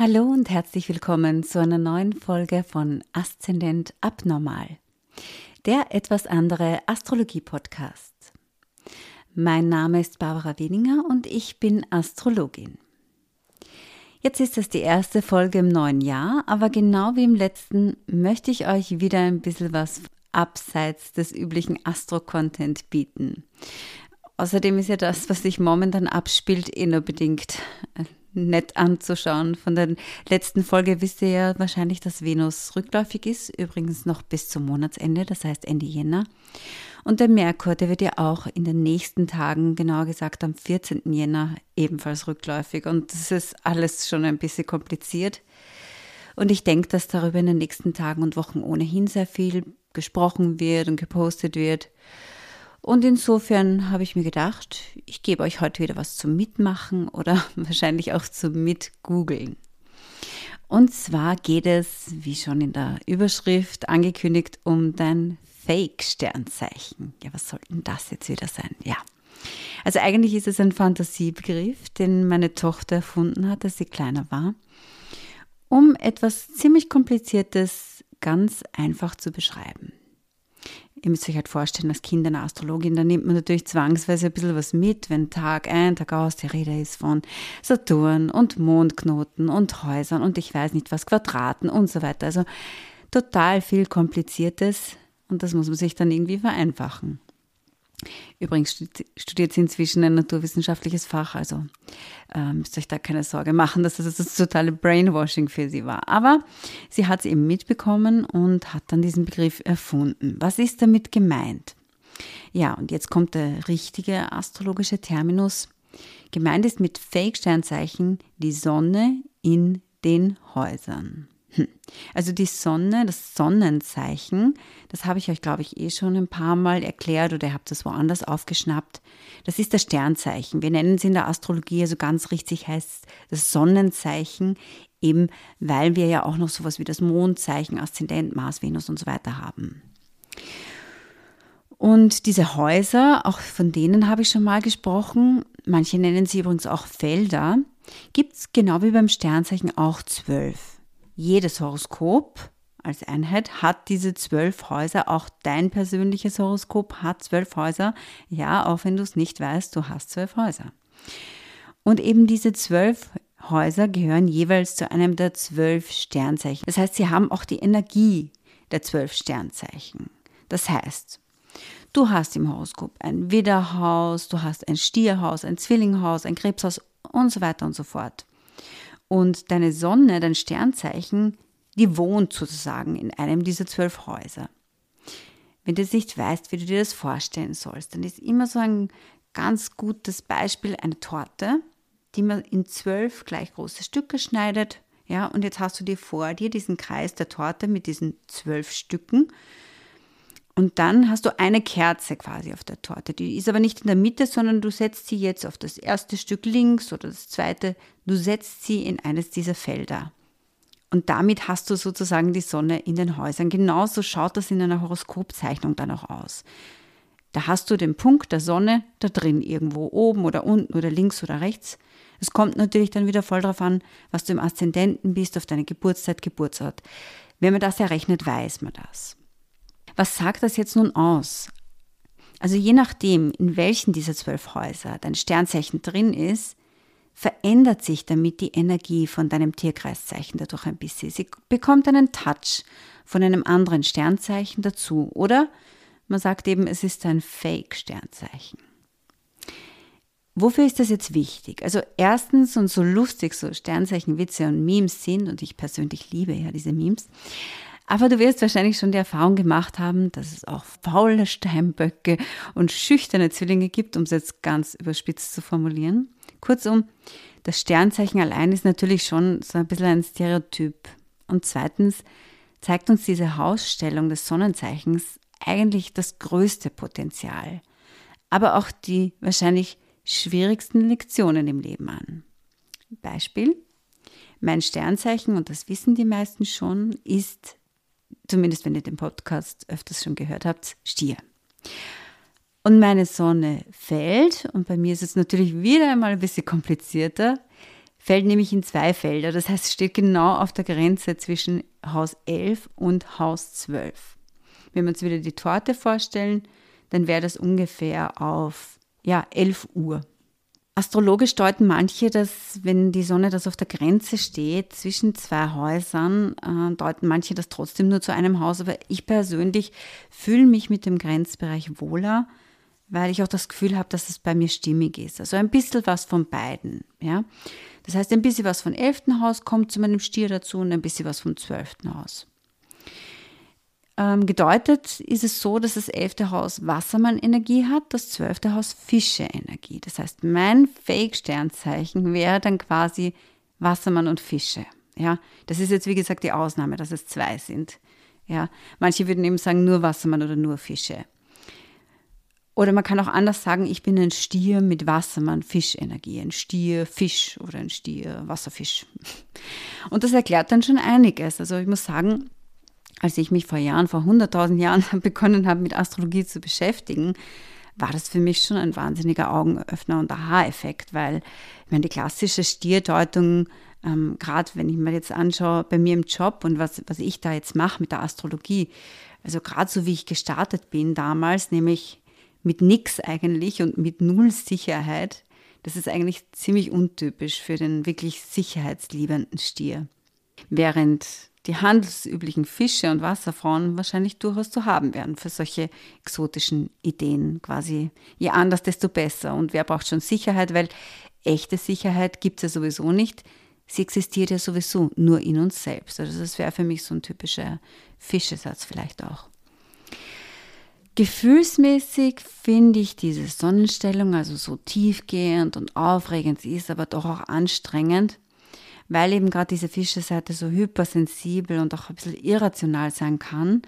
Hallo und herzlich willkommen zu einer neuen Folge von Aszendent Abnormal, der etwas andere Astrologie-Podcast. Mein Name ist Barbara Wieninger und ich bin Astrologin. Jetzt ist es die erste Folge im neuen Jahr, aber genau wie im letzten möchte ich euch wieder ein bisschen was abseits des üblichen Astro-Content bieten. Außerdem ist ja das, was sich momentan abspielt, eh nur bedingt nett anzuschauen. Von der letzten Folge wisst ihr ja wahrscheinlich, dass Venus rückläufig ist, übrigens noch bis zum Monatsende, das heißt Ende Jänner. Und der Merkur, der wird ja auch in den nächsten Tagen, genauer gesagt am 14. Jänner, ebenfalls rückläufig. Und das ist alles schon ein bisschen kompliziert. Und ich denke, dass darüber in den nächsten Tagen und Wochen ohnehin sehr viel gesprochen wird und gepostet wird. Und insofern habe ich mir gedacht, ich gebe euch heute wieder was zum Mitmachen oder wahrscheinlich auch zum Mitgoogeln. Und zwar geht es, wie schon in der Überschrift angekündigt, um dein Fake-Sternzeichen. Ja, was soll denn das jetzt wieder sein? Ja. Also eigentlich ist es ein Fantasiebegriff, den meine Tochter erfunden hat, als sie kleiner war, um etwas ziemlich Kompliziertes ganz einfach zu beschreiben ihr müsst euch halt vorstellen, als Kind einer Astrologin, da nimmt man natürlich zwangsweise ein bisschen was mit, wenn Tag ein, Tag aus die Rede ist von Saturn und Mondknoten und Häusern und ich weiß nicht was, Quadraten und so weiter. Also total viel Kompliziertes und das muss man sich dann irgendwie vereinfachen. Übrigens studiert sie inzwischen ein naturwissenschaftliches Fach, also äh, müsst euch da keine Sorge machen, dass das das totale Brainwashing für sie war. Aber sie hat es eben mitbekommen und hat dann diesen Begriff erfunden. Was ist damit gemeint? Ja, und jetzt kommt der richtige astrologische Terminus. Gemeint ist mit Fake-Sternzeichen die Sonne in den Häusern. Hm. Also die Sonne, das Sonnenzeichen, das habe ich euch, glaube ich, eh schon ein paar Mal erklärt oder ihr habt das woanders aufgeschnappt. Das ist das Sternzeichen. Wir nennen es in der Astrologie, also ganz richtig heißt das Sonnenzeichen, eben weil wir ja auch noch sowas wie das Mondzeichen, Aszendent, Mars, Venus und so weiter haben. Und diese Häuser, auch von denen habe ich schon mal gesprochen, manche nennen sie übrigens auch Felder, gibt es genau wie beim Sternzeichen auch zwölf. Jedes Horoskop als Einheit hat diese zwölf Häuser. Auch dein persönliches Horoskop hat zwölf Häuser. Ja, auch wenn du es nicht weißt, du hast zwölf Häuser. Und eben diese zwölf Häuser gehören jeweils zu einem der zwölf Sternzeichen. Das heißt, sie haben auch die Energie der zwölf Sternzeichen. Das heißt, du hast im Horoskop ein Widderhaus, du hast ein Stierhaus, ein Zwillinghaus, ein Krebshaus und so weiter und so fort. Und deine Sonne, dein Sternzeichen, die wohnt sozusagen in einem dieser zwölf Häuser. Wenn du jetzt nicht weißt, wie du dir das vorstellen sollst, dann ist immer so ein ganz gutes Beispiel eine Torte, die man in zwölf gleich große Stücke schneidet. Ja, und jetzt hast du dir vor dir diesen Kreis der Torte mit diesen zwölf Stücken und dann hast du eine Kerze quasi auf der Torte. Die ist aber nicht in der Mitte, sondern du setzt sie jetzt auf das erste Stück links oder das zweite. Du setzt sie in eines dieser Felder. Und damit hast du sozusagen die Sonne in den Häusern. Genauso schaut das in einer Horoskopzeichnung dann auch aus. Da hast du den Punkt der Sonne da drin, irgendwo oben oder unten oder links oder rechts. Es kommt natürlich dann wieder voll darauf an, was du im Aszendenten bist, auf deine Geburtszeit, Geburtsort. Wenn man das errechnet, weiß man das. Was sagt das jetzt nun aus? Also je nachdem, in welchen dieser zwölf Häuser dein Sternzeichen drin ist, verändert sich damit die Energie von deinem Tierkreiszeichen dadurch ein bisschen. Sie bekommt einen Touch von einem anderen Sternzeichen dazu. Oder man sagt eben, es ist ein Fake-Sternzeichen. Wofür ist das jetzt wichtig? Also erstens, und so lustig so Sternzeichenwitze und Memes sind, und ich persönlich liebe ja diese Memes, aber du wirst wahrscheinlich schon die Erfahrung gemacht haben, dass es auch faule Steinböcke und schüchterne Zwillinge gibt, um es jetzt ganz überspitzt zu formulieren. Kurzum, das Sternzeichen allein ist natürlich schon so ein bisschen ein Stereotyp. Und zweitens zeigt uns diese Hausstellung des Sonnenzeichens eigentlich das größte Potenzial, aber auch die wahrscheinlich schwierigsten Lektionen im Leben an. Beispiel. Mein Sternzeichen, und das wissen die meisten schon, ist zumindest wenn ihr den Podcast öfters schon gehört habt, Stier. Und meine Sonne fällt, und bei mir ist es natürlich wieder einmal ein bisschen komplizierter, fällt nämlich in zwei Felder. Das heißt, es steht genau auf der Grenze zwischen Haus 11 und Haus 12. Wenn wir uns wieder die Torte vorstellen, dann wäre das ungefähr auf ja, 11 Uhr. Astrologisch deuten manche, dass wenn die Sonne das auf der Grenze steht zwischen zwei Häusern, äh, deuten manche das trotzdem nur zu einem Haus. Aber ich persönlich fühle mich mit dem Grenzbereich wohler, weil ich auch das Gefühl habe, dass es bei mir stimmig ist. Also ein bisschen was von beiden. Ja? Das heißt, ein bisschen was vom 11. Haus kommt zu meinem Stier dazu und ein bisschen was vom 12. Haus. Ähm, gedeutet ist es so, dass das 11. Haus Wassermann-Energie hat, das 12. Haus Fische-Energie. Das heißt, mein Fake-Sternzeichen wäre dann quasi Wassermann und Fische. Ja, das ist jetzt wie gesagt die Ausnahme, dass es zwei sind. Ja, manche würden eben sagen nur Wassermann oder nur Fische. Oder man kann auch anders sagen, ich bin ein Stier mit Wassermann, Fischenergie, ein Stier, Fisch oder ein Stier, Wasserfisch. Und das erklärt dann schon einiges. Also ich muss sagen, als ich mich vor Jahren, vor 100.000 Jahren begonnen habe, mit Astrologie zu beschäftigen, war das für mich schon ein wahnsinniger Augenöffner und Aha-Effekt, weil ich meine, die klassische Stierdeutung, ähm, gerade wenn ich mir jetzt anschaue, bei mir im Job und was, was ich da jetzt mache mit der Astrologie, also gerade so wie ich gestartet bin damals, nämlich mit nichts eigentlich und mit null Sicherheit, das ist eigentlich ziemlich untypisch für den wirklich sicherheitsliebenden Stier. Während die handelsüblichen Fische und Wasserfrauen wahrscheinlich durchaus zu haben werden für solche exotischen Ideen. Quasi je anders, desto besser. Und wer braucht schon Sicherheit? Weil echte Sicherheit gibt es ja sowieso nicht. Sie existiert ja sowieso nur in uns selbst. Also das wäre für mich so ein typischer Fischesatz vielleicht auch. Gefühlsmäßig finde ich diese Sonnenstellung also so tiefgehend und aufregend. Sie ist aber doch auch anstrengend weil eben gerade diese Fischerseite so hypersensibel und auch ein bisschen irrational sein kann.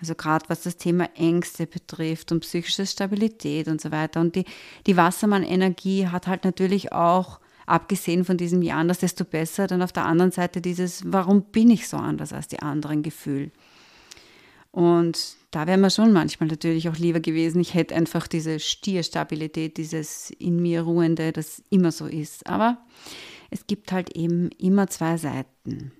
Also gerade was das Thema Ängste betrifft und psychische Stabilität und so weiter. Und die, die Wassermann-Energie hat halt natürlich auch, abgesehen von diesem Jahr anders, desto besser, dann auf der anderen Seite dieses, warum bin ich so anders als die anderen Gefühl. Und da wäre mir schon manchmal natürlich auch lieber gewesen, ich hätte einfach diese Stierstabilität, dieses in mir ruhende, das immer so ist. Aber es gibt halt eben immer zwei Seiten.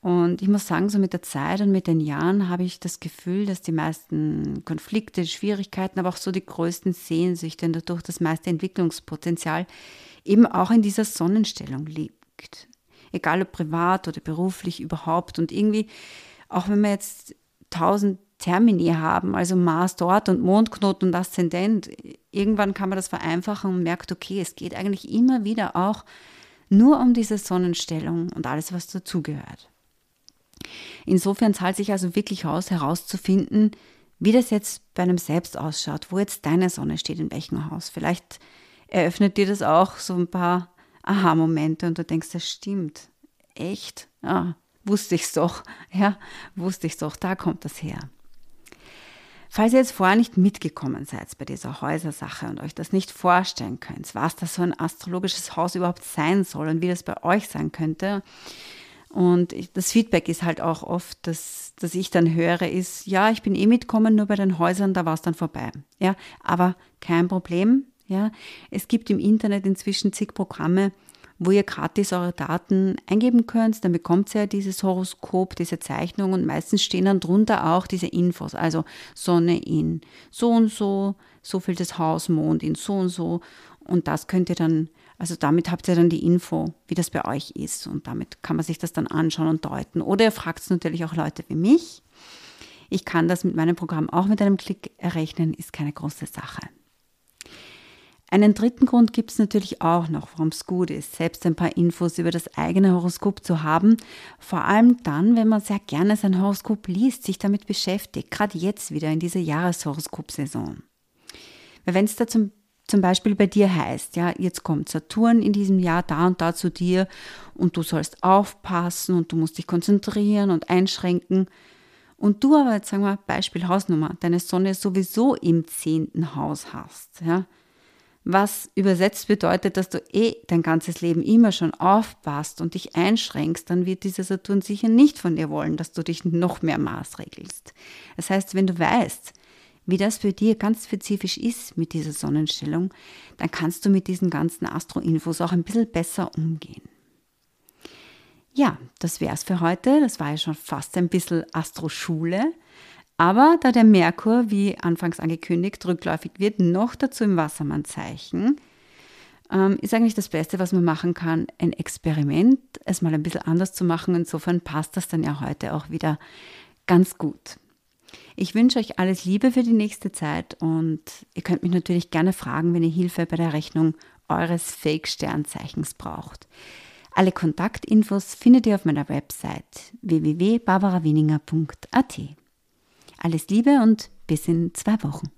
Und ich muss sagen, so mit der Zeit und mit den Jahren habe ich das Gefühl, dass die meisten Konflikte, Schwierigkeiten, aber auch so die größten Sehnsüchte und dadurch das meiste Entwicklungspotenzial eben auch in dieser Sonnenstellung liegt. Egal ob privat oder beruflich überhaupt. Und irgendwie, auch wenn wir jetzt tausend Termini haben, also Mars dort und Mondknoten und Aszendent. Irgendwann kann man das vereinfachen und merkt, okay, es geht eigentlich immer wieder auch nur um diese Sonnenstellung und alles, was dazugehört. Insofern zahlt sich also wirklich aus, herauszufinden, wie das jetzt bei einem selbst ausschaut, wo jetzt deine Sonne steht, in welchem Haus. Vielleicht eröffnet dir das auch so ein paar Aha-Momente und du denkst, das stimmt. Echt? Ah, wusste ich's doch. Ja, wusste ich's doch. Da kommt das her. Falls ihr jetzt vorher nicht mitgekommen seid bei dieser Häusersache und euch das nicht vorstellen könnt, was das so ein astrologisches Haus überhaupt sein soll und wie das bei euch sein könnte, und das Feedback ist halt auch oft, dass, dass ich dann höre, ist, ja, ich bin eh mitgekommen, nur bei den Häusern, da war es dann vorbei. Ja, aber kein Problem. Ja, es gibt im Internet inzwischen zig Programme, wo ihr gratis eure Daten eingeben könnt. Dann bekommt ihr dieses Horoskop, diese Zeichnung und meistens stehen dann drunter auch diese Infos. Also Sonne in so und so, so viel das Haus, Mond in so und so. Und das könnt ihr dann, also damit habt ihr dann die Info, wie das bei euch ist. Und damit kann man sich das dann anschauen und deuten. Oder ihr fragt natürlich auch Leute wie mich. Ich kann das mit meinem Programm auch mit einem Klick errechnen, ist keine große Sache. Einen dritten Grund gibt es natürlich auch noch, warum es gut ist, selbst ein paar Infos über das eigene Horoskop zu haben. Vor allem dann, wenn man sehr gerne sein Horoskop liest, sich damit beschäftigt, gerade jetzt wieder in dieser Jahreshoroskop-Saison. Weil wenn es da zum, zum Beispiel bei dir heißt, ja, jetzt kommt Saturn in diesem Jahr da und da zu dir und du sollst aufpassen und du musst dich konzentrieren und einschränken, und du aber jetzt sagen wir Beispiel Hausnummer, deine Sonne sowieso im zehnten Haus hast, ja, was übersetzt bedeutet, dass du eh dein ganzes Leben immer schon aufpasst und dich einschränkst, dann wird dieser Saturn sicher nicht von dir wollen, dass du dich noch mehr maßregelst. Das heißt, wenn du weißt, wie das für dir ganz spezifisch ist mit dieser Sonnenstellung, dann kannst du mit diesen ganzen Astro-Infos auch ein bisschen besser umgehen. Ja, das wäre es für heute. Das war ja schon fast ein bisschen Astro-Schule. Aber da der Merkur, wie anfangs angekündigt, rückläufig wird, noch dazu im Wassermannzeichen, ähm, ist eigentlich das Beste, was man machen kann, ein Experiment, es mal ein bisschen anders zu machen. Insofern passt das dann ja heute auch wieder ganz gut. Ich wünsche euch alles Liebe für die nächste Zeit und ihr könnt mich natürlich gerne fragen, wenn ihr Hilfe bei der Rechnung eures Fake-Sternzeichens braucht. Alle Kontaktinfos findet ihr auf meiner Website www.barbarawininger.at. Alles Liebe und bis in zwei Wochen.